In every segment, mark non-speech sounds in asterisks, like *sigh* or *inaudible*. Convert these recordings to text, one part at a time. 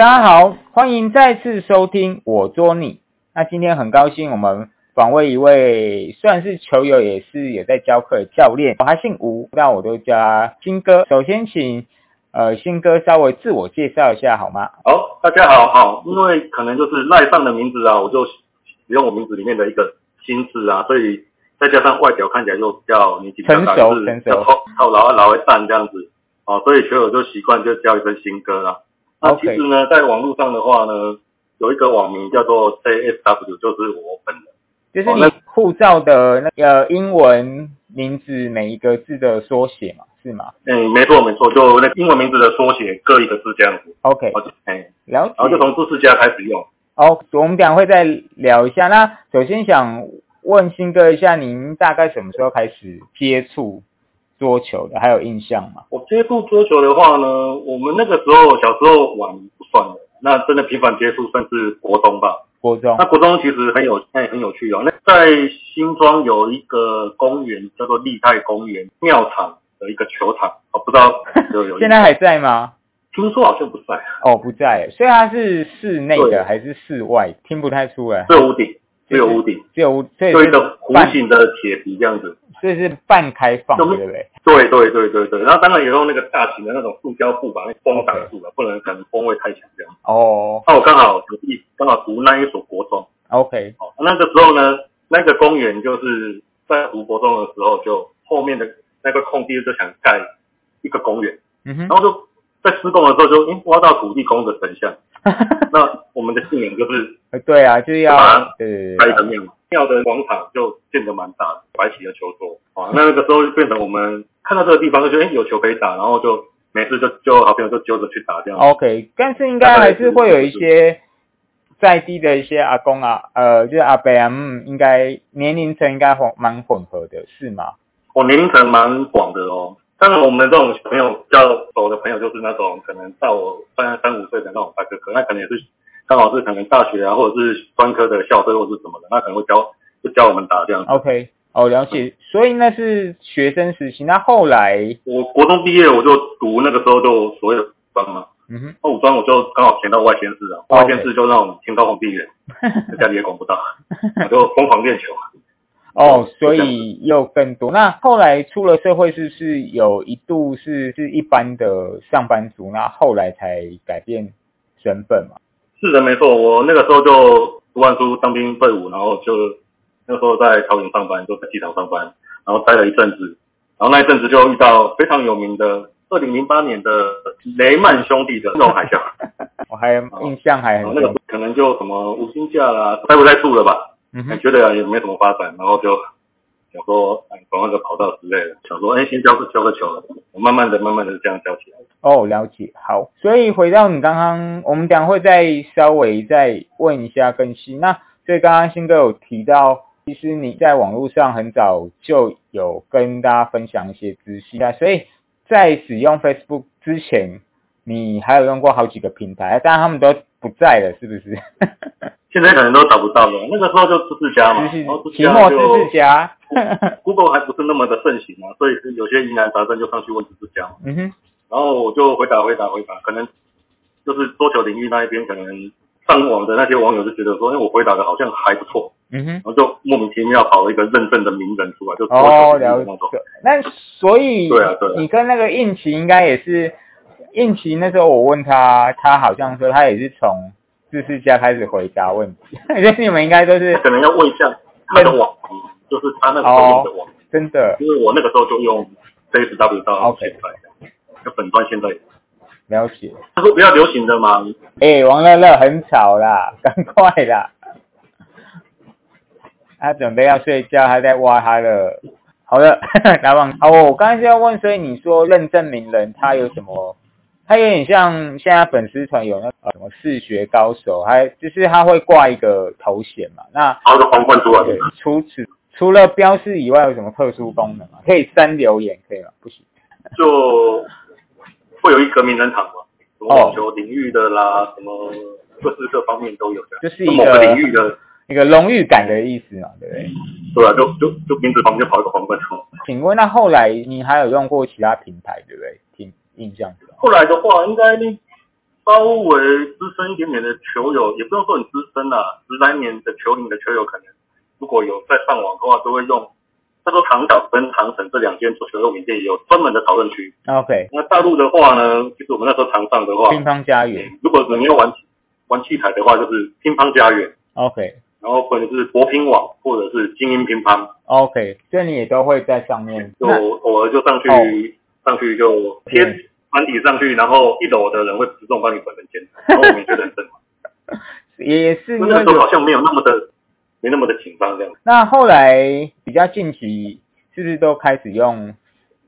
大家好，欢迎再次收听我捉你。那今天很高兴，我们访问一位算是球友，也是也在教课的教练，他姓吴，那我都叫他新哥。首先请呃新哥稍微自我介绍一下好吗？好，大家好，好，因为可能就是赖上的名字啊，我就使用我名字里面的一个新字啊，所以再加上外表看起来就比较年纪比较大，成熟就是成熟靠靠老老一蛋这样子，哦，所以球友就习惯就叫一声新哥啦。那其实呢，在网络上的话呢，有一个网名叫做 JSW，就是我本人。就是你护照的那个英文名字每一个字的缩写嘛，是吗嗯，没错没错，就那英文名字的缩写各一个字这样子。OK，OK。了解。然后就从知识家开始用。好，我们等下会再聊一下。那首先想问新哥一下，您大概什么时候开始接触桌球的？还有印象吗？我接触桌球的话呢，我们那个时候小时候玩不算的，那真的频繁接触算是国中吧。国中那国中其实很有哎很有趣哦。那在新庄有一个公园叫做立泰公园庙场的一个球场，我不知道有有 *laughs* 现在还在吗？听说好像不在，哦，不在，所以它是室内的还是室外？听不太出来。只有屋顶，只有屋顶，只有所以就是一个弧，形的铁皮这样子。所以是半开放的，对不对？对对对对对，然后当然也用那个大型的那种塑胶布把那风挡住了，不能可能风味太强这样。哦。那我刚好有一刚好读那一所国中。，OK，哦，那个时候呢，那个公园就是在读国中的时候，就后面的那个空地就想盖一个公园，嗯哼。然，后就在施工的时候就诶挖到土地公的神像，*laughs* 那我们的信仰就是对啊，就是要把它对对对盖一个庙，庙的广场就建得蛮大的，摆起了球桌，啊，那那个时候就变成我们看到这个地方就觉得诶有球可以打，然后就每次就就好朋友就揪着去打这样。OK，但是应该还是会有一些在地的一些阿公啊，呃，就是阿伯啊，嗯，应该年龄层应该混蛮混合的，是吗？我年龄层蛮广的哦。当然，我们这种小朋友比较熟的朋友，就是那种可能到我三三五岁的那种大哥哥，那可能也是刚好是可能大学啊，或者是专科的校队或是什么的，那可能会教就教我们打这样子。OK，哦，了解。所以那是学生时期，那后来，我国中毕业我就读那个时候就所谓的五专嘛，嗯哼，那五专我就刚好填到外县市啊外县市就那种天高皇帝远，*laughs* 家里也管不到，我就疯狂练球。哦，所以又更多。那后来出了社会，是不是有一度是是一般的上班族，那后来才改变身份嘛？是的，没错，我那个时候就读完书当兵退伍，然后就那时候在桃园上班，就在机场上班，然后待了一阵子，然后那一阵子就遇到非常有名的二零零八年的雷曼兄弟的金融海啸，*laughs* 我还印象还很那个。可能就什么无薪假啦，待不太住了吧，嗯哼，觉得也没什么发展，然后就想说哎转换个跑道之类的，想说哎先交个交个球，我慢慢的慢慢的这样交起来。哦，了解。好，所以回到你刚刚，我们等会再稍微再问一下更新。那所以刚刚新哥有提到，其实你在网络上很早就有跟大家分享一些资讯啊，所以在使用 Facebook 之前，你还有用过好几个平台，当然他们都不在了，是不是？*laughs* 现在可能都找不到了，那个时候就知识家嘛，然后知识家就知识家，*laughs* Google 还不是那么的盛行啊，所以是有些疑难杂症就上去问知识家，嗯哼，然后我就回答回答回答，可能就是桌球领域那一边可能上网的那些网友就觉得说，哎，我回答的好像还不错，嗯哼。然后就莫名其妙跑了一个认证的名人出来，就桌哦，球领域那。那所以，对啊对啊。你跟那个应奇应该也是，应奇那时候我问他，他好像说他也是从知识家开始回答问题，*laughs* 就是你们应该都是可能要问一下他的网名，就是他那个时候用的网名，真的因为我那个时候就用 JSW 到 OK 现在，那本专现在了解。他说比较流行的嘛，哎、王乐乐很吵啦，*laughs* 赶快啦！他准备要睡觉，他在挖他的。好的，来往好，我刚才是要问，所以你说认证名人他有什么？他有点像现在粉丝团有那呃什么视觉高手，还就是他会挂一个头衔嘛。那然后就皇冠除此除了标示以外，有什么特殊功能吗？可以删留言，可以吗？不行。就会有一个名人堂嘛，什么哦网球领域的啦，什么各式各方面都有的，就是一个领域的，一个荣誉感的意思嘛，对不对？对啊，就就就名字旁边跑一个皇冠出来。请问那后来你还有用过其他平台，对不对？听印象中。后来的话，应该你稍微资深一点点的球友，也不用说很资深啦，十来年的球龄的球友，可能如果有在上网的话，都会用。他说唐岛跟唐城这两间足球用品店有专门的讨论区。OK，那大陆的话呢，就是我们那时候常上的话，乒乓家园。如果你要玩玩器材的话，就是乒乓家园。OK，然后或者是国乒网或者是精英乒乓。OK，这你也都会在上面。就偶尔就上去、哦上去就贴团体上去，然后一楼的人会自动帮你本人签，然后我们 *laughs* 也觉得很正常。也是因为那个时候好像没有那么的没那么的紧张这样。那后来比较近期是不是都开始用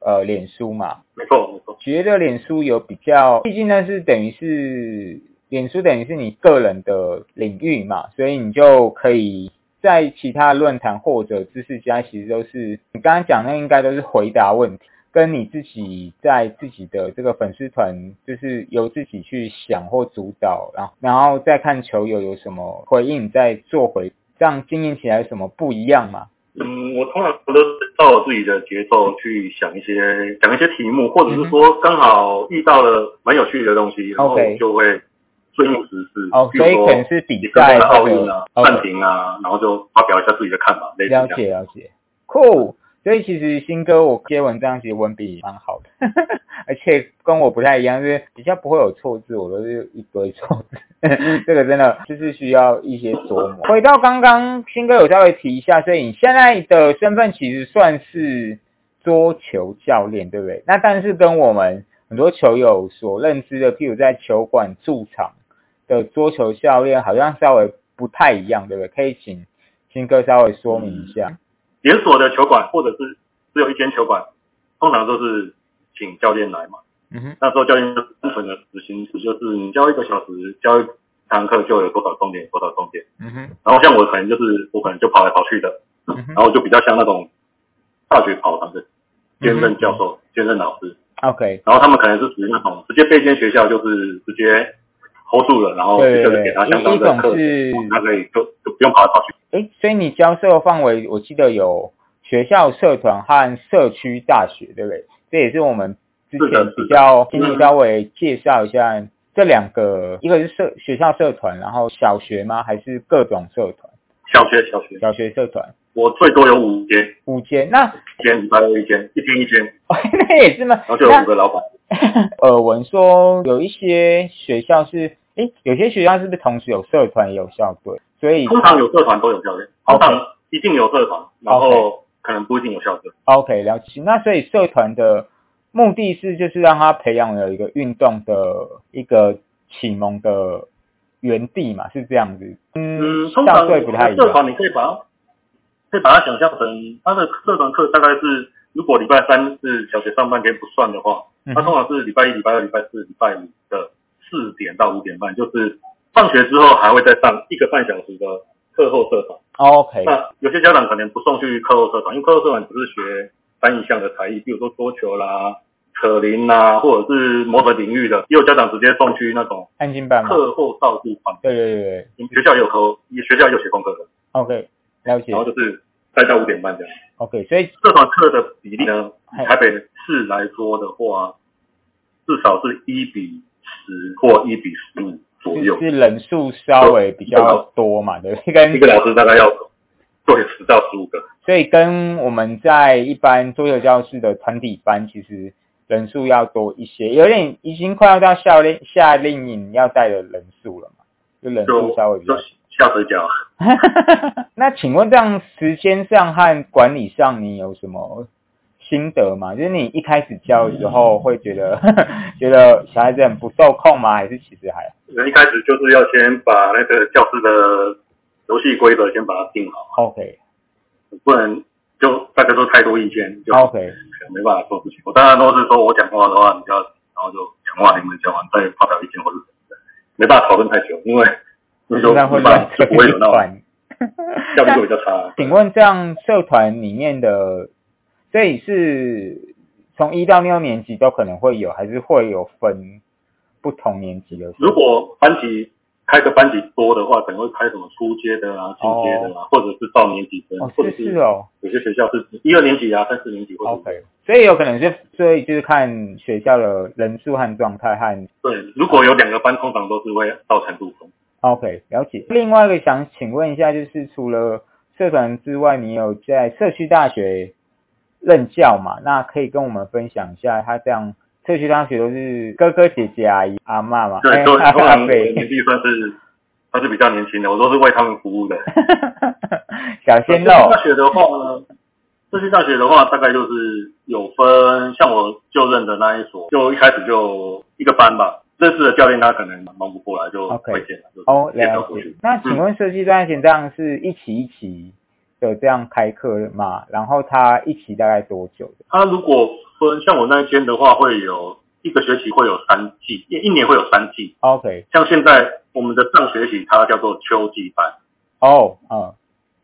呃脸书嘛？没错没错。觉得脸书有比较，毕竟那是等于是脸书等于是你个人的领域嘛，所以你就可以在其他论坛或者知识家，其实都是你刚刚讲那应该都是回答问题，跟你自己在自己的这个粉丝团，就是由自己去想或主导，然后然后再看球友有什么回应，再做回，这样经营起来有什么不一样吗？嗯，我通常都是照我自己的节奏去想一些想一些题目，或者是说刚好遇到了蛮有趣的东西，然后就会顺应时事。哦比如说所以可能是比赛奥运啊、暂停啊，然后就发表一下自己的看法，了。解了解，cool。所以其实新哥我接文章其实文笔蛮好的，*laughs* 而且跟我不太一样，就是比较不会有错字，我都是一堆错字，*laughs* 这个真的就是需要一些琢磨。回到刚刚新哥有稍微提一下，所以你现在的身份其实算是桌球教练，对不对？那但是跟我们很多球友所认知的，譬如在球馆驻场的桌球教练，好像稍微不太一样，对不对？可以请新哥稍微说明一下。连锁的球馆或者是只有一间球馆，通常都是请教练来嘛。嗯哼，那时候教练就单纯的执行是，就是你教一个小时，教一堂课就有多少重点，多少重点。嗯哼，然后像我可能就是我可能就跑来跑去的，然后就比较像那种大学跑堂的兼任教授、兼任老师。，OK，然后他们可能是属于那种直接被一间学校就是直接 hold 住了，然后对就是给他相当的课一一种是，他可以就就不用跑来跑去。诶，所以你教授范围，我记得有学校社团和社区大学，对不对？这也是我们之前比较，请嗯你稍微介绍一下这两个，一个是社学校社团，然后小学吗？还是各种社团？小学小学，小学社团我最多有五间，五间，那一间礼拜二一间，一间一间，*laughs* 那也是吗？然后就有五个老板。*laughs* 耳闻说有一些学校是，诶，有些学校是不是同时有社团也有校队？所以通常有社团都有校队，通常一定有社团，然后可能不一定有校队。OK，了解。那所以社团的目的是就是让他培养了一个运动的一个启蒙的园地嘛，是这样子。嗯，嗯，校通常队不太一样。社团你可以把它可以把它想象成他的社团课大概是，如果礼拜三是小学上半天不算的话，嗯它通常是礼拜一、礼拜二、礼拜四、礼拜五的四点到五点半，就是放学之后还会再上一个半小时的课后社团。OK，那有些家长可能不送去课后社团，因为课后社团只是学单一项的才艺，比如说桌球啦、扯铃啦，或者是某个领域的，也有家长直接送去那种安静班嘛。课后照顾团。对对对对学校也有课后，学校也有写功课的，，OK，了解然。后就是待到五点半这样。OK，所以社团课的比例呢嗨，台北市来说的话，至少是一比十或一比十五左右就。是人数稍微比较多嘛，对？跟一个老师大概要对十到十五个。所以跟我们在一般桌游教室的团体班，其实人数要多一些，有点已经快要到夏令夏令营要带的人数了嘛，就人数稍微比较就。下水饺，那请问这样时间上和管理上，你有什么心得嘛？就是你一开始教的时候会觉得 *laughs* 觉得小孩子很不受控吗？还是其实还一开始就是要先把那个教室的游戏规则先把它定好，OK 不能就大家都太多意见，就 OK 没办法做事情。我当然都是说我讲话的话，你就要然后就讲话，你们讲完再发表意见或者什么的，没办法讨论太久，因为那就这样会没办法就不会有那种团。效率就比较差。请问这样社团里面的，这里是从一到六年级都可能会有，还是会有分不同年级的？如果班级开个班级多的话，可能会开什么初阶的啊、进阶的啊，或者是到年级生，哦，或者是是哦有些学校是一二年级啊、三四年级或者，OK，所以有可能是，所以就是看学校的人数和状态和对，如果有两个班，通常都是会到程度分。OK 了解。另外一个想请问一下，就是除了社团之外，你有在社区大学任教嘛？那可以跟我们分享一下，他这样社区大学都是哥哥姐姐阿姨阿嬷嘛？对，哎都通阿常我的伯年纪算是算是比较年轻的，我都是为他们服务的。*laughs* 小鲜肉大学的话呢，社区大学的话大概就是有分，像我就任的那一所，就一开始就一个班吧。认识的教练他可能忙不过来，就会见了，就哦，介绍了解过去。。那请问设计专线这样是一期一期的这样开课吗？然后他一期大概多久的？他如果分像我那一间的话，会有一个学期会有三季，一一年会有三季。OK，像现在我们的上学期它叫做秋季班，哦，嗯，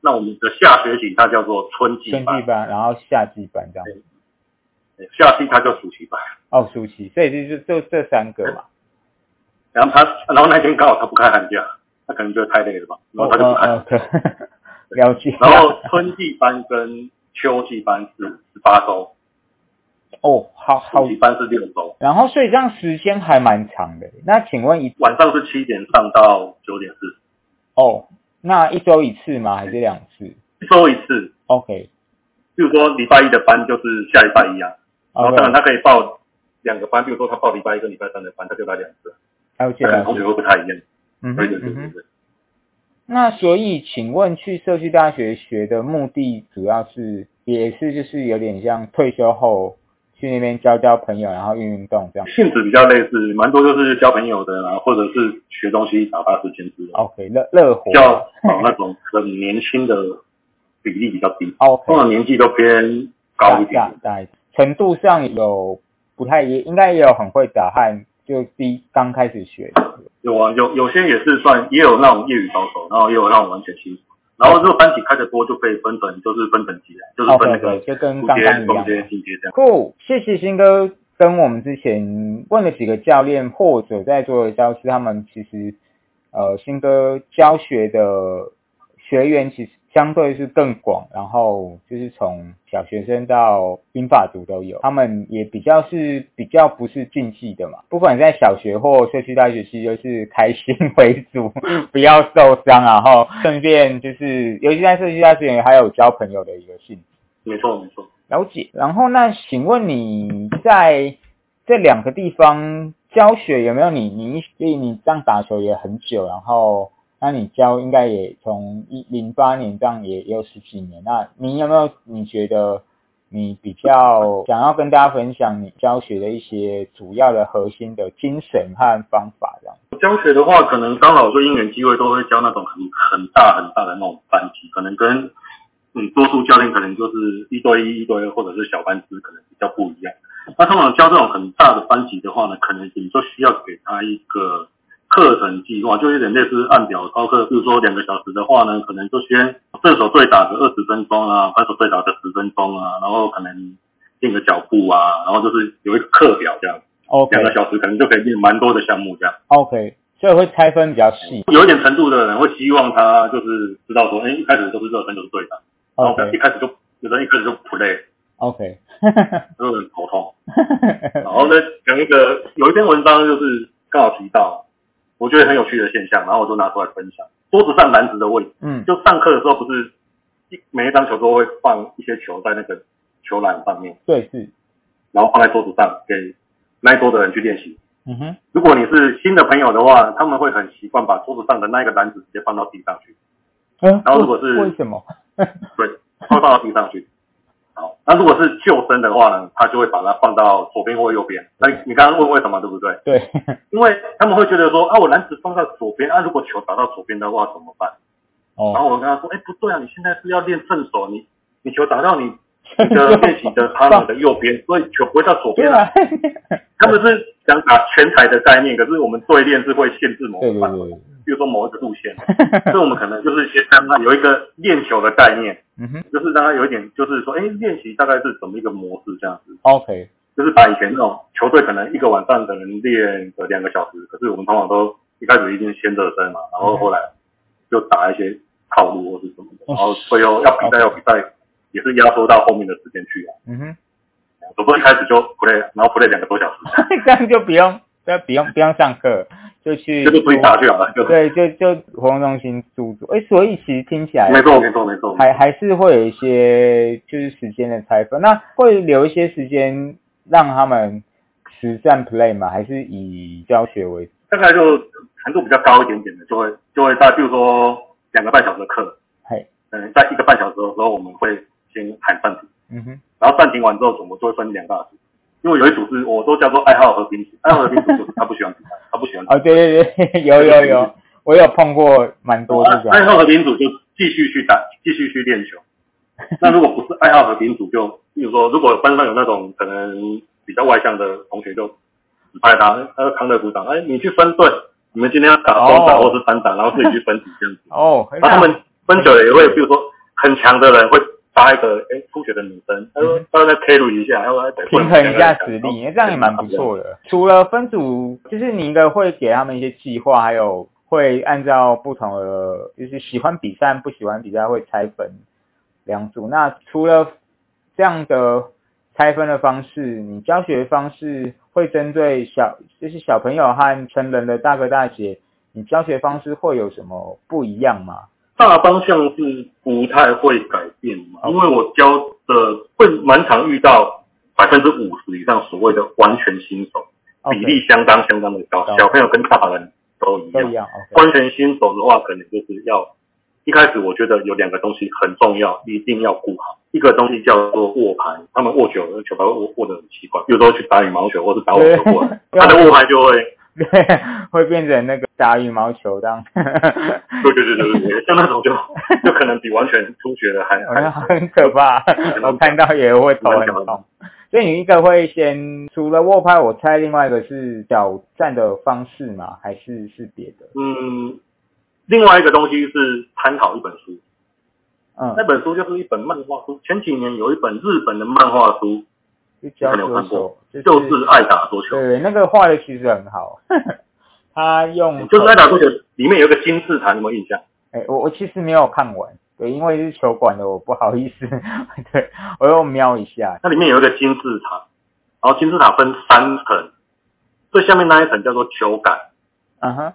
那我们的下学期它叫做春季班春季，班，然后夏季班这样。对夏季它叫暑期班。哦，暑期，所以就是就这三个嘛。然后他，然后那天刚好他不开寒假，他可能觉得太累了吧，然后他就不开。哦哦哦了解。然后春季班跟秋季班是十八周，哦，好好暑期班是六周，然后所以这样时间还蛮长的。那请问一晚上是七点上到九点四，哦，那一周一次吗？还是两次一周一次。？OK，比如说礼拜一的班就是下礼拜一样，然后当然他可以报两个班，比如说他报礼拜一跟礼拜三的班，他就来两次，还有其他可能同学。会不太一样。嗯嗯哼。对对对对。那所以，请问去社区大学学的目的，主要是也是就是有点像退休后去那边交交朋友，然后运运动这样。性质比较类似，蛮多就是交朋友的啊，或者是学东西打发时间之类的，OK，热热火那种很年轻的比例比较低，OK，通常年纪都偏高一点。大。大程度上有不太也应该也有很会打和就第刚开始学的。有啊，有有些也是算，也有那种业余高手，然后也有那种完全新手。然后这个班级开的多就可以分等，就是分等级的，就是分那 OK，个 OK，就跟刚刚一样中阶、进阶这样。酷，谢谢新哥跟我们之前问了几个教练或者在座的教师，他们其实呃新哥教学的学员其实相对是更广，然后就是从小学生到英法族都有，他们也比较是比较不是竞技的嘛，不管在小学或社区大学，其实就是开心为主，*laughs* 不要受伤，然后顺便就是尤其在社区大学还有交朋友的一个性质。没错没错。了解。然后那请问你在这两个地方教学有没有你你因为你这样打球也很久，然后那你教应该也从一零八年这样也也有十几年，那你有没有你觉得你比较想要跟大家分享你教学的一些主要的核心的精神和方法这样？教学的话，可能刚好说因缘机会都会教那种很很大很大的那种班级，可能跟嗯多数教练可能就是一对一、一对二或者是小班制，可能比较不一样。那通常教这种很大的班级的话呢，可能你就需要给他一个课程计划，就有点类似按表操课。比如说两个小时的话呢，可能就先射手对打个二十分钟啊，反手对打个十分钟啊，然后可能练个脚步啊，然后就是有一个课表这样，OK 两个小时可能就可以练蛮多的项目这样。OK，所以会拆分比较细。有一点程度的人会希望他就是知道说，哎、一开始都是热身就是对的，然后一开始就有人一开始就 play，OK，就 *laughs* 很头痛。然后呢，讲一个有一篇文章就是刚好提到，我觉得很有趣的现象，然后我就拿出来分享。桌子上篮子的问题，嗯就上课的时候不是一每一张球都会放一些球在那个球篮上面，对是，然后放在桌子上给那一桌的人去练习。嗯哼，如果你是新的朋友的话，他们会很习惯把桌子上的那一个篮子直接放到地上去。嗯然后如果是为什么？对，放到地上去。好，那如果是救生的话呢，他就会把它放到左边或右边。那你你刚刚问为什么，对不对？对，*laughs* 因为他们会觉得说啊，我篮子放到左边，啊，如果球打到左边的话怎么办？哦然哦，后我跟他说，哎，不对啊，你现在是要练正手，你你球打到你你 *laughs* 的练习的 partner 的右边，所以球不会到左边啊。对啊，*laughs* 他们是想打全台的概念，可是我们对练是会限制某个范围，对，比如说某一个路线，*laughs* 所以我们可能就是先让他有一个练球的概念。嗯哼就是让他有一点，就是说，哎，练习大概是怎么一个模式这样子，，OK，就是把以前那种球队可能一个晚上可能练个两个小时，可是我们通常都一开始一定先热身嘛，然后后来就打一些套路或是什么的，然后最后要比赛要比赛，也是压缩到后面的时间去啊。嗯哼，总不能一开始就 play，然后 play 两个多小时，*laughs* 这样就不用，就不用不用上课，就去就是自己打去好了，就对，就就活动中心住住。哎，所以其实听起来没错没错没错，还还是会有一些就是时间的拆分，那会留一些时间让他们实战 play 吗？还是以教学为？主？大概就难度比较高一点点的，就会就会在比如说两个半小时的课，嘿，嗯，在一个半小时的时候，我们会先喊暂停，嗯哼，然后暂停完之后，我们就会分两大组，因为有一组是我都叫做爱好和平组，爱好和平组就是他不喜欢比赛，他不喜欢比赛哦，对对对，*laughs* 有有有，我有碰过蛮多这种。爱好和平组就继续去打，继续去练球。*laughs* 那如果不是爱好和平组，就比如说，如果班上有那种可能比较外向的同学，就指派他，他康乐鼓掌，哎，你去分队，你们今天要打双打或是单打，然后自己去分组这样子。*laughs* 哦，那他们分久了也会，比如说很强的人会搭一个哎初学的女生，他说他再 carry 一下，然后平衡一下实力，这样也蛮不错的。除了分组，就是你应该会给他们一些计划，还有会按照不同的，就是喜欢比赛不喜欢比赛会拆分两组。那除了这样的拆分的方式，你教学方式会针对小，就是小朋友和成人的大哥大姐，你教学方式会有什么不一样吗？大方向是不太会改变嘛，因为我教的会蛮常遇到百分之五十以上所谓的完全新手，比例相当相当的高，小朋友跟大人都一样。一样。完全新手的话，可能就是要一开始我觉得有两个东西很重要，一定要顾好。一个东西叫做握拍，他们握久了球拍会握握得很奇怪，有时候去打羽毛球或是打网球过来，他的握拍就会。对，*laughs* 会变成那个打羽毛球这样。*laughs* 对对对对对，像那种就 *laughs* 就可能比完全初学的还还很可怕。我看到也会头很痛。所以你一个会先除了握拍，我猜另外一个是挑战的方式嘛，还是是别的？嗯，另外一个东西是参考一本书。嗯，那本书就是一本漫画书。前几年有一本日本的漫画书，可能有看过，就是爱打桌球。对，那个画的其实很好。*laughs* 他用就是爱打桌球，里面有一个金字塔，有没有印象？哎，我我其实没有看完，对，因为是球馆的，我不好意思。*laughs* 对，我又瞄一下，那里面有一个金字塔，然后金字塔分三层，最下面那一层叫做球杆，嗯哼，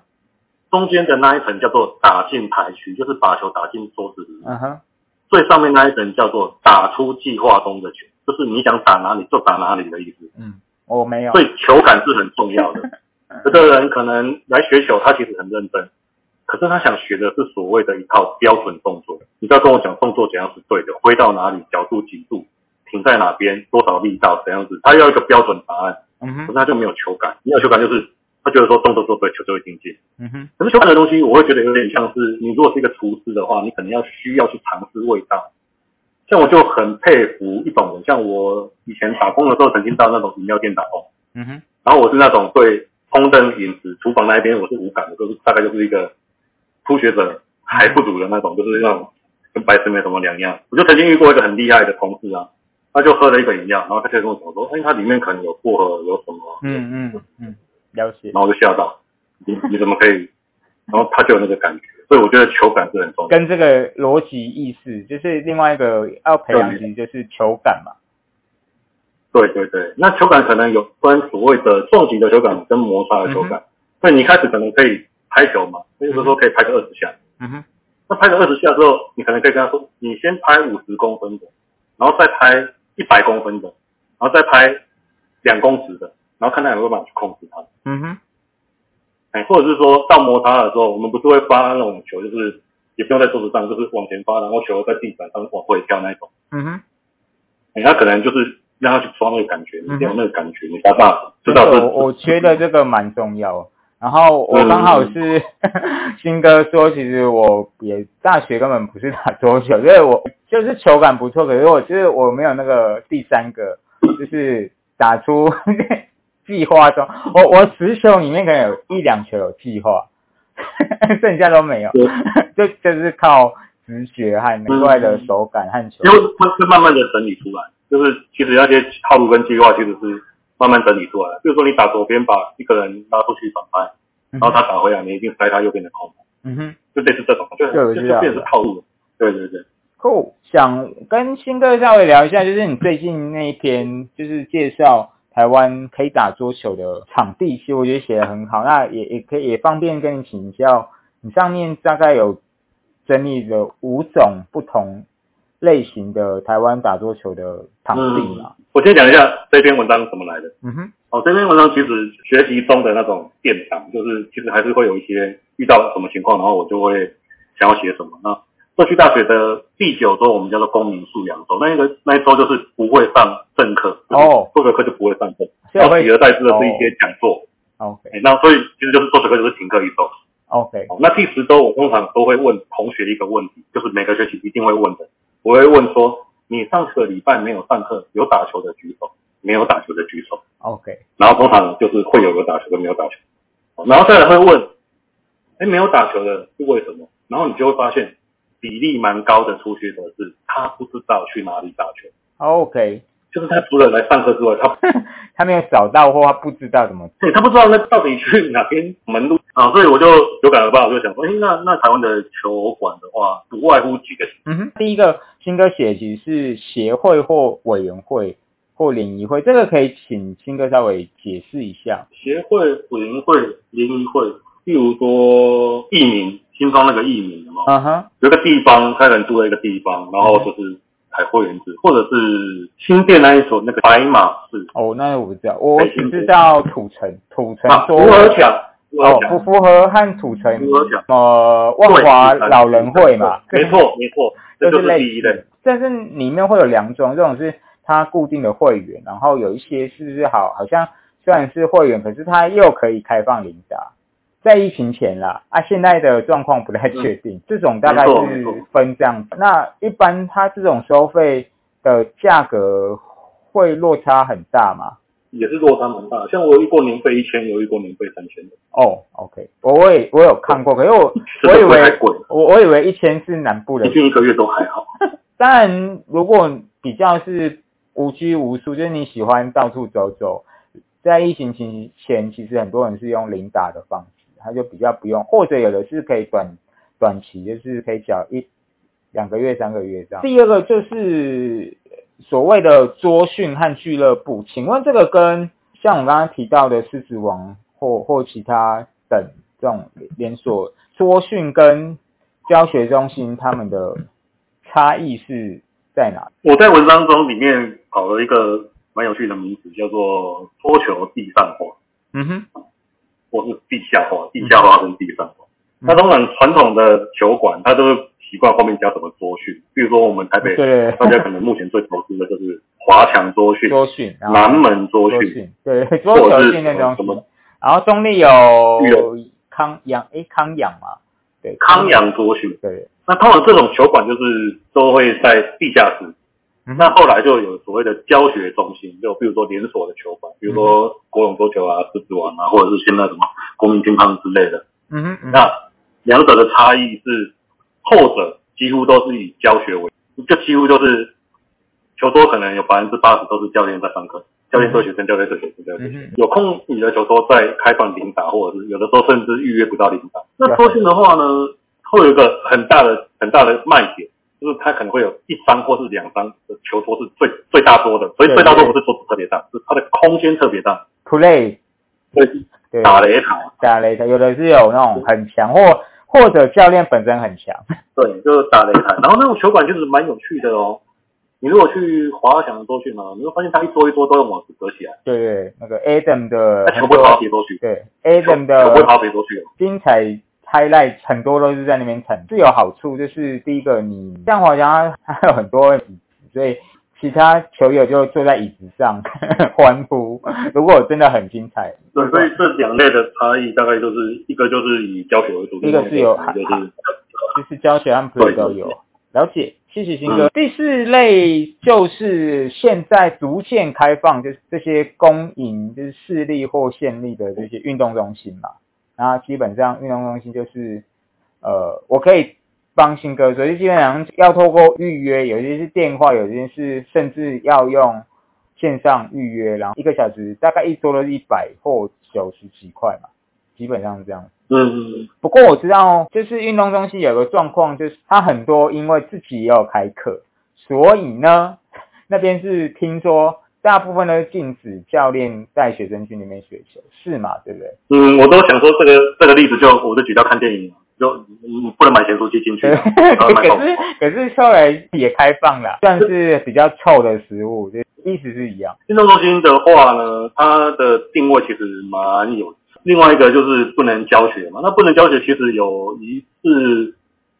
中间的那一层叫做打进台区，就是把球打进桌子里，嗯哼，最上面那一层叫做打出计划中的球，就是你想打哪里就打哪里的意思。嗯，我没有，所以球感是很重要的。*laughs* 有的人可能来学球，他其实很认真，可是他想学的是所谓的一套标准动作。你不要跟我讲动作怎样是对的，挥到哪里，角度几度，停在哪边，多少力道怎样子，他要一个标准答案。嗯哼，可是他就没有球感，没有球感就是他觉得说动作做对，球就会进界。嗯哼，可是球感的东西，我会觉得有点像是你如果是一个厨师的话，你可能要需要去尝试味道。像我就很佩服一种人，像我以前打工的时候，曾经到那种饮料店打工。嗯哼，然后我是那种对。烹饪饮食厨房那一边我是无感的，就是大概就是一个初学者还不足的那种，就是那种跟白痴没什么两样。我就曾经遇过一个很厉害的同事啊，他就喝了一个饮料，然后他就跟我讲说，哎，它里面可能有薄荷，有什么？嗯嗯嗯，了解。然后我就吓到，你你怎么可以？然后他就有那个感觉，所以我觉得球感是很重要。跟这个逻辑意识，就是另外一个要培养，其实就是球感嘛。对对对，那球感可能有关所谓的撞击的球感跟摩擦的球感。所以你开始可能可以拍球嘛，就是说可以拍个二十下。嗯哼。那拍个二十下之后，你可能可以跟他说，你先拍五十公分的，然后再拍一百公分的，然后再拍两公尺的，然后看他有没有办法去控制它。嗯哼。哎，或者是说到摩擦的时候，我们不是会发那种球，就是也不用在桌子上，就是往前发，然后球在地板上往回跳那一种。嗯哼。哎，他可能就是。让他去抓那个感觉，你有那个感觉，你才爸知道。我我觉得这个蛮重要。然后我刚好是新哥说，其实我也大学根本不是打桌球，因为我就是球感不错，可是我就是我没有那个第三个，就是打出计划中，我我十球里面可能有一两球有计划，*laughs* 剩下都没有，*laughs* 就就是靠直觉和另外的手感和球，因为会会慢慢的整理出来。就是其实那些套路跟计划其实是慢慢整理出来的。比如说你打左边把一个人拉出去反拍，然后他打回来，你一定塞他右边的空，嗯哼，就类似这种，就就就变成套路了。对对对。酷，想跟新哥稍微聊一下，就是你最近那一篇，就是介绍台湾可以打桌球的场地，其实我觉得写的很好。那也也可以也方便跟你请教，你上面大概有整理了五种不同类型的台湾打桌球的场地嘛？我先讲一下这篇文章怎么来的。嗯哼，哦，这篇文章其实学习中的那种电档，就是其实还是会有一些遇到什么情况，然后我就会想要写什么。那社区大学的第九周，我们叫做公民素养周，那一个那一周就是不会上正课哦，做个课就不会上课，然后取而代之的是一些讲座。OK，那所以其实就是数学课就是停课一周。OK，那第十周我通常都会问同学一个问题，就是每个学期一定会问的，我会问说，你上个礼拜没有上课，有打球的举手，没有打球的举手。OK，然后通常就是会有有打球的，没有打球，然后再来会问，哎，没有打球的是为什么？然后你就会发现。比例蛮高的初学者是，他不知道去哪里打球。OK，就是他除了来上课之外，他 *laughs* 他没有找到或他不知道怎么，对他不知道那到底去哪边门路啊，所以我就有感而发，我就想说，哎，那那台湾的球馆的话，不外乎几个。嗯哼，第一个新哥写其实是协会或委员会或联谊会，这个可以请新哥稍微解释一下。协会、委员会、联谊会，例如说艺名。新庄那个艺名嘛，嗯哼，有个地方，他人住在一个地方，然后就是开会员制，或者是新店那一所那个白马寺。哦，那我不知道，我只知道土城，土城说符合墙，哦，不符合和土城，符合墙，呃，万华老人会嘛，没错没错，这就是第一类。但是里面会有两种，这种是它固定的会员，然后有一些是不是好，好像虽然是会员，可是他又可以开放领打。在疫情前啦，啊，现在的状况不太确定，这种大概是分这样。那一般它这种收费的价格会落差很大吗？也是落差蛮大，像我一过年费一千，有一过年费三千的。哦，OK，我我也我有看过，可是我 *laughs* 我以为我我以为一千是南部的，平均一个月都还好。*laughs* 当然，如果比较是无拘无束，就是你喜欢到处走走，在疫情期前，其实很多人是用零打的方式。他就比较不用，或者有的是可以短短期，就是可以缴一两个月、三个月这样。第二个就是所谓的桌训和俱乐部，请问这个跟像我刚刚提到的狮子王或或其他等这种连锁桌训跟教学中心，他们的差异是在哪？我在文章中里面搞了一个蛮有趣的名词，叫做桌球地上化。嗯哼。或是地下化，地下化跟地上化。那当然，传统的球馆，它都习惯后面加什么桌训，比如说我们台北，大家可能目前最投资的就是华强桌训、桌训、南门桌训，对，桌球训那种什么。然后中立有康养，哎，康养嘛，对，康阳桌训。对，那通常这种球馆就是都会在地下室。那后来就有所谓的教学中心，就比如说连锁的球馆，比如说国勇桌球啊、狮子王啊，或者是现在什么国民乒乓之类的。嗯哼。那两者的差异是，后者几乎都是以教学为，就几乎就是球桌可能有百分之八十都是教练在上课，教练对学生，教练对学生，教练对学生。有空你的球桌在开放领打，或者是有的时候甚至预约不到领打。那桌训的话呢，会有一个很大的很大的卖点。就是它可能会有一张或是两张的球桌是最最大桌的，所以最大桌不是桌子特别大，是它的空间特别大。Play，对，打擂台，打擂台，有的是有那种很强，或或者教练本身很强。*laughs* 对，就是打擂台。然后那种球馆其实蛮有趣的哦。你如果去华强桌去嘛，你会发现它一桌一桌都用网子隔起来。对对，那个 Adam 的球不会跑别桌去。对，Adam 的球不会跑别桌去。精彩。Highlight 很多都是在那边产，是有好处，就是第一个，你像华强，它有很多椅子，所以其他球友就坐在椅子上 *laughs* 欢呼。如果真的很精彩，对，所以这两类的差异大概就是一个就是以教学为主，一个是有就是就是教学和 play 都有了解。谢谢新哥。第四类就是现在逐渐开放，就是这些公营就是市立或县立的这些运动中心嘛。然后基本上运动中心就是，呃，我可以帮新哥，所以基本上要透过预约，有些是电话，有些是甚至要用线上预约，然后一个小时大概一周都是一百或九十几块嘛。基本上是这样。嗯，不过我知道，就是运动中心有个状况，就是他很多因为自己也有开课，所以呢，*laughs* 那边是听说大部分都禁止教练带学生去那边学球，是嘛？对不对？嗯，我都想说这个这个例子就我就举到看电影，就嗯不能买咸酥鸡进去，*laughs* 可是可是后来也开放了，算是比较臭的食物，就意思是一样。运动中心的话呢，它的定位其实蛮有。另外一个就是不能教学嘛，那不能教学，其实有一次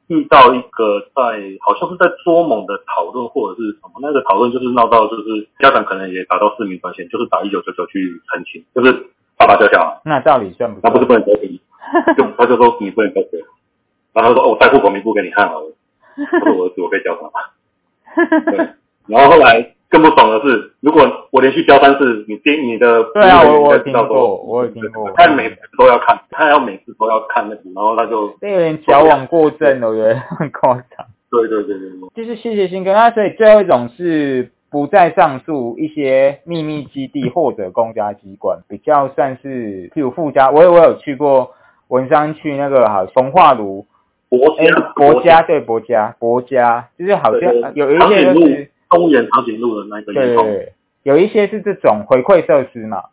遇到一个在好像是在捉猛的讨论或者是什么，那个讨论就是闹到就是家长可能也打到市民专线，就是打一九九九去澄清，就是爸爸叫小孩，那到底算不？那不是不能得体，就他就说你不能交钱，然后他说哦，我带户口名簿给你看好了，他说我儿子我可以交他吗？*laughs* 对，然后后来。更不爽的是，如果我连续交三次，你编你的对啊，我我听过，我有听过，他每次都要看，他要每次都要看那个，然后他就这有点矫枉过正了，我觉得很夸张。对对对对对，就是谢谢新哥，那所以最后一种是不再上述一些秘密基地或者公家机关，比较算是譬如附加，我我有去过文山去那个好从化炉。博哎博家对博家博家，就是好像有一些就是。公园长颈鹿的那个对对，有一些是这种回馈设施嘛，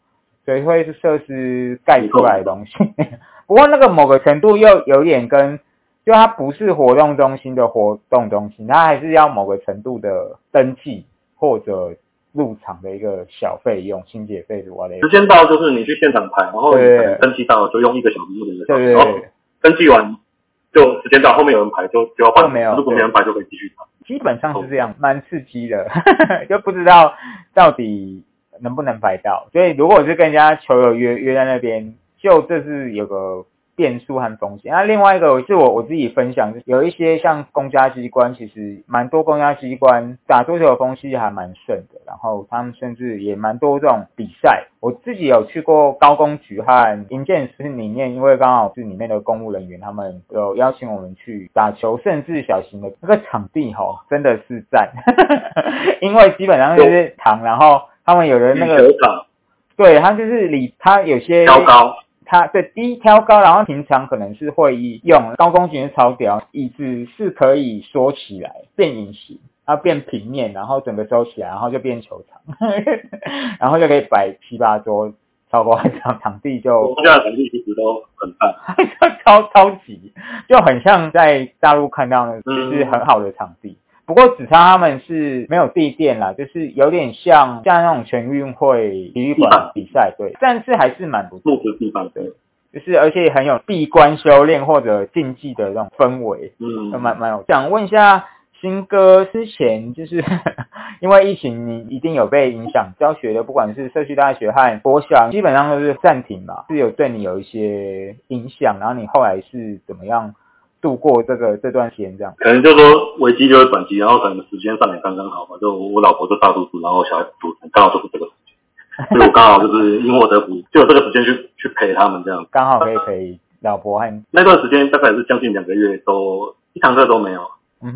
回馈是设施盖出来的东西。*laughs* 不过那个某个程度又有点跟，就它不是活动中心的活动中心，它还是要某个程度的登记或者入场的一个小费用，清洁费之类的。时间到就是你去现场排，然后登记到就用一个小时或者一个小时，登记完就时间到，后面有人排就就要换，如果没人排就可以继续排。基本上是这样，蛮刺激的，*laughs* 就不知道到底能不能排到。所以如果是跟人家球友约约在那边，就这是有个。变数和风险。那另外一个是我我自己分享，有一些像公家机关，其实蛮多公家机关打桌球的风气还蛮盛的。然后他们甚至也蛮多这种比赛。我自己有去过高工局和营建司里面，因为刚好是里面的公务人员，他们有邀请我们去打球，甚至小型的那个场地哈，真的是赞。*laughs* 因为基本上就是场，然后他们有人那个对，他就是里他有些高高。它的低挑高，然后平常可能是会议用高工型超屌椅子是可以缩起来变隐形，然后变平面，然后整个收起来，然后就变球场，*laughs* 然后就可以摆七八桌，超过场场地就。我们家的场地其实都很大，*laughs* 超超级，就很像在大陆看到的，就是很好的场地。不过只差他们是没有地垫啦，就是有点像像那种全运会体育馆比赛，对，但是还是蛮不错的地方，对，就是而且很有闭关修炼或者竞技的那种氛围，嗯，蛮蛮有。想问一下新哥，之前就是 *laughs* 因为疫情，你一定有被影响教学的，不管是社区大学和国小，基本上都是暂停嘛，是有对你有一些影响，然后你后来是怎么样？度过这个这段时间，这样可能就说危机就是转机，然后可能时间上也刚刚好嘛。就我老婆就大肚子，然后小孩肚子，刚好就是这个时间，所以我刚好就是因祸得福，就有这个时间去去陪他们这样。刚好可以陪老婆和那段时间大概是将近两个月，都一堂课都没有。嗯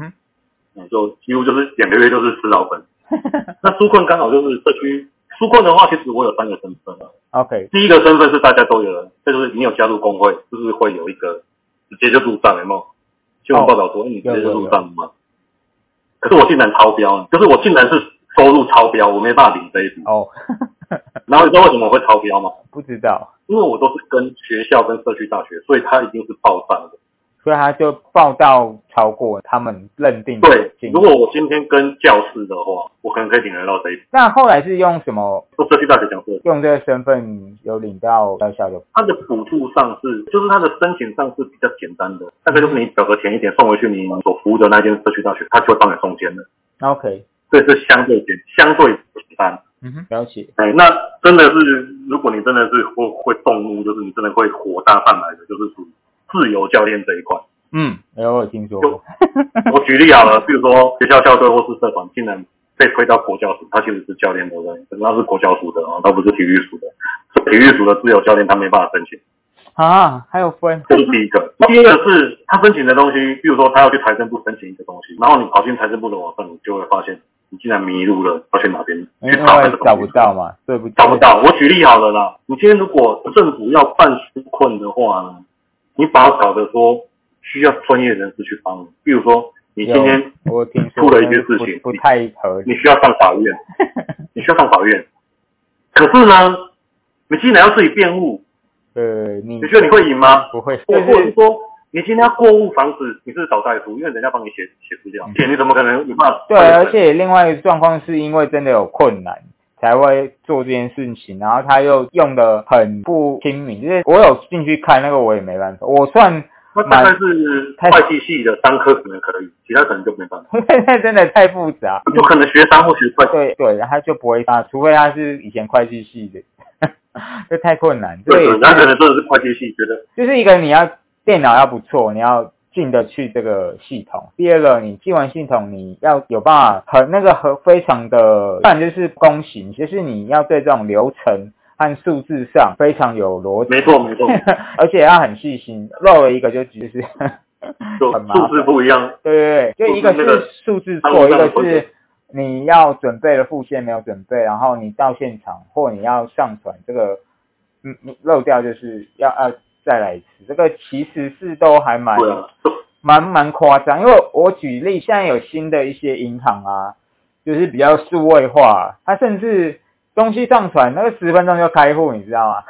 哼，就几乎就是两个月就是吃老本。*laughs* 那纾困刚好就是社区纾困的话，其实我有三个身份 OK，第一个身份是大家都有，这就是你有加入工会，就是会有一个。直接就入账了吗？新闻报道说你直接就入账吗？可是我竟然超标，就是我竟然是收入超标，我没办法领这一笔。哦，*laughs* 然后你知道为什么会超标吗？不知道，因为我都是跟学校跟社区大学，所以它一定是报账的。所以他就报到超过他们认定。对，如果我今天跟教师的话，我可能可以领得到这一笔。那后来是用什么？用社区大学讲座，用这个身份有领到小小的。他的补助上是，就是他的申请上是比较简单的，大概就是你表格填一点，送回去你所服务的那间社区大学，他就会帮你送件的。OK，这是相对简，相对简单。嗯哼，了解。哎，那真的是，如果你真的是会会动怒，就是你真的会火大上来的，就是属于。自由教练这一块，嗯，有我听说。*laughs* 我举例好了，比如说学校校队或是社团，竟然被推到国教署，他其实是教练的人，那是国教署的啊，他不是体育署的。体育署的自由教练他没办法申请啊，还有分。这是第一个。*laughs* 第二个是他申请的东西，比如说他要去财政部申请一个东西，然后你跑进财政部的网上，你就会发现你竟然迷路了，要去哪边去找那个找不到嘛，对不？找不到。我举例好了啦，你今天如果政府要办纾困的话呢，你把它搞得说需要专业人士去帮你，比如说你今天我听出了一些事情，不太合理，你需要上法院，你需要上法院。可是呢，你竟然要自己辩护，呃，你你觉得你会赢吗？不会，或或者是说。你今天要过户房子，你是找代书，因为人家帮你写写资料，且你怎么可能你怕？对，而且另外一个状况是因为真的有困难才会做这件事情，然后他又用的很不亲民，就是我有进去看那个，我也没办法，我算那大概是会计系的商科可能可以，其他可能就没办法。*laughs* 那真的太复杂，就可能学商或学会对对，他就不会啊，除非他是以前会计系的，*laughs* 这太困难。对，他可能真的是会计系，觉得就是一个你要。电脑要不错，你要进得去这个系统。第二个，你进完系统，你要有办法很那个和非常的，当然就是公行，就是你要对这种流程和数字上非常有逻辑。没错没错，*laughs* 而且要很细心，漏了一个就其实很数字不一样。对对对，就一个是数字错，一个是你要准备的副线没有准备，然后你到现场或你要上传这个，嗯，你漏掉就是要要。再来一次，这个其实是都还蛮蛮蛮夸张，因为我举例，现在有新的一些银行啊，就是比较数位化，它甚至东西上传那个十分钟就开户，你知道吗？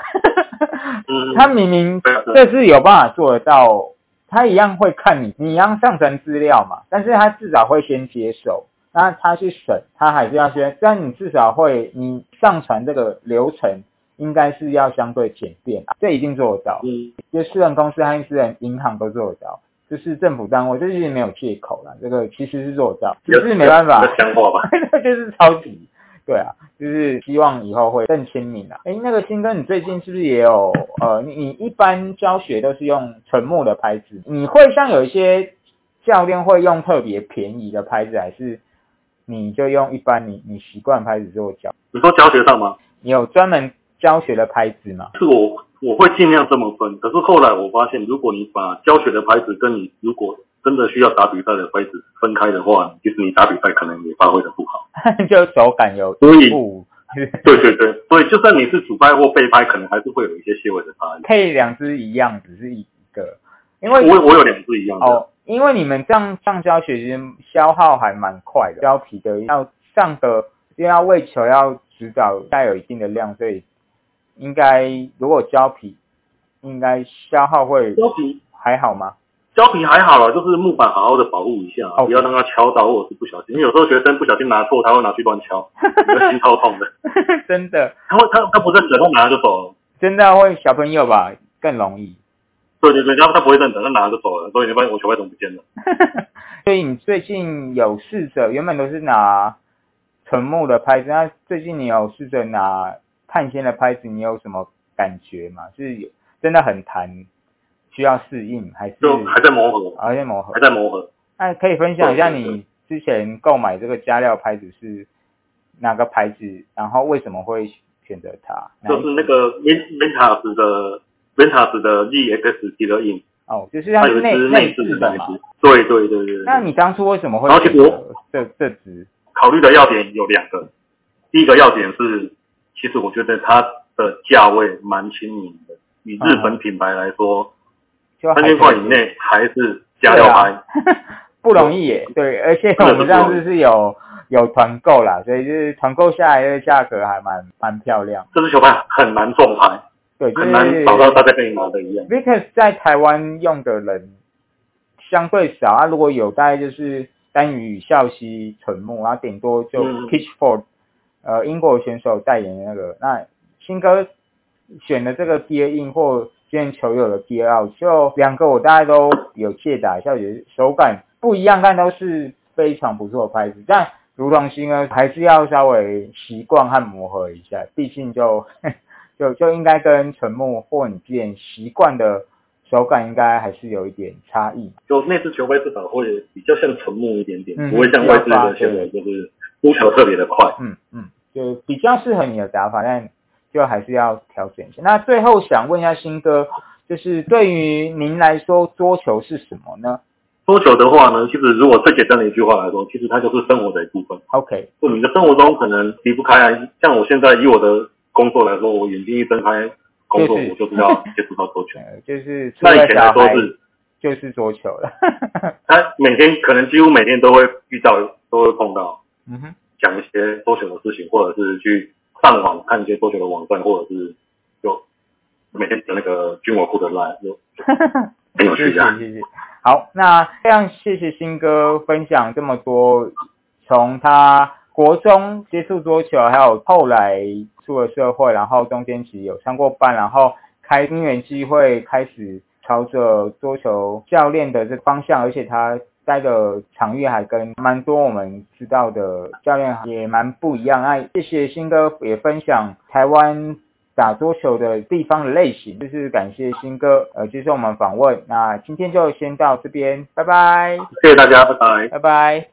*laughs* 他明明这是有办法做得到，他一样会看你，你一样上传资料嘛，但是他至少会先接手，那他去审，他还是要先，但你至少会你上传这个流程。应该是要相对简便啊，这一定做得到。嗯，就私人公司和私人银行都做得到，就是政府单位，这是没有借口了。这个其实是做得到，只是没办法。强化吧，那就是超级。对啊，就是希望以后会更亲民啊。哎，那个新哥，你最近是不是也有呃，你你一般教学都是用纯木的拍子，你会像有一些教练会用特别便宜的拍子，还是你就用一般你你习惯拍子做教？你说教学上吗？你有专门？教学的拍子嘛，是我我会尽量这么分。可是后来我发现，如果你把教学的拍子跟你如果真的需要打比赛的拍子分开的话，其实你打比赛可能也发挥的不好，*laughs* 就手感有所以对对 *laughs* 对，所以就算你是主拍或被拍，可能还是会有一些细微的差异。可以两只一样，只是一个，因为我我有两只一样的。哦，因为你们这样上教学其实消耗还蛮快的，胶皮的要上的，因为要为球要指导，带有一定的量，所以。应该如果胶皮，应该消耗会胶皮还好吗？胶皮还好了，就是木板好好的保护一下，不要让它敲到或者是不小心。因为有时候学生不小心拿错，他会拿去乱敲，*laughs* 心超痛的。*laughs* 真的，他会他他不认得，他拿就走了。真的会小朋友吧更容易。对对对，他他不会认得，他拿就走了，所以你发现我球拍怎么不见了？*laughs* 所以你最近有试着，原本都是拿纯木的拍子，那最近你有试着拿？碳纤的拍子你有什么感觉吗？是真的很弹，需要适应还是？就还在磨合，还在磨合，还在磨合。那可以分享一下你之前购买这个加料拍子是哪个牌子？然后为什么会选择它？就是那个 Ventas 的 Ventas 的 ZX 极乐印。哦，就是它内内置的嘛。对对对对。那你当初为什么会选择这这支？考虑的要点有两个，第一个要点是。其实我觉得它的价位蛮亲民的，以日本品牌来说，三千块以内还是加料牌，*laughs* 不容易耶。对，而且我们上次是有有团购啦，所以就是团购下来的价格还蛮蛮漂亮。这支球拍很难中牌，对，很难找到大家可以拿的一样。Because 在台湾用的人相对少啊，如果有大概就是单于校西纯木，然后顶多就 Pitchfork。呃，英国选手代言的那个，那新哥选的这个 Gear In 或现球友的 Gear Out，就两个我大概都有借打一下，觉得手感不一样，但都是非常不错的拍子。但如同新哥还是要稍微习惯和磨合一下，毕竟就 *laughs* 就就应该跟纯木或你之前习惯的手感应该还是有一点差异。就那支球拍至少会比较像纯木一点点，不会像外资的现在就是。出球特别的快，嗯嗯，就比较适合你的打法，但就还是要调整一下。那最后想问一下新哥，就是对于您来说，桌球是什么呢？桌球的话呢，其实如果最简单的一句话来说，其实它就是生活的一部分。OK，就你的生活中可能离不开啊，像我现在以我的工作来说，我眼睛一睁开工作，就是我就是要接触到桌球。呃，*laughs* 就是那以前来说是，就是桌球了。*laughs* 他每天可能几乎每天都会遇到，都会碰到嗯哼，讲一些桌球的事情，或者是去上网看一些桌球的网站，或者是就每天的那个军火库的 line，就 *laughs* 很有谢趣啊谢。谢谢。好，那非常谢谢新哥分享这么多，从他国中接触桌球，还有后来出了社会，然后中间其实有上过班，然后开因缘机会开始朝着桌球教练的这个方向，而且他待的场域还跟蛮多我们知道的教练也蛮不一样。那谢谢新哥也分享台湾打桌球的地方的类型，就是感谢新哥呃接受我们访问。那今天就先到这边，拜拜，谢谢大家，拜拜。拜拜。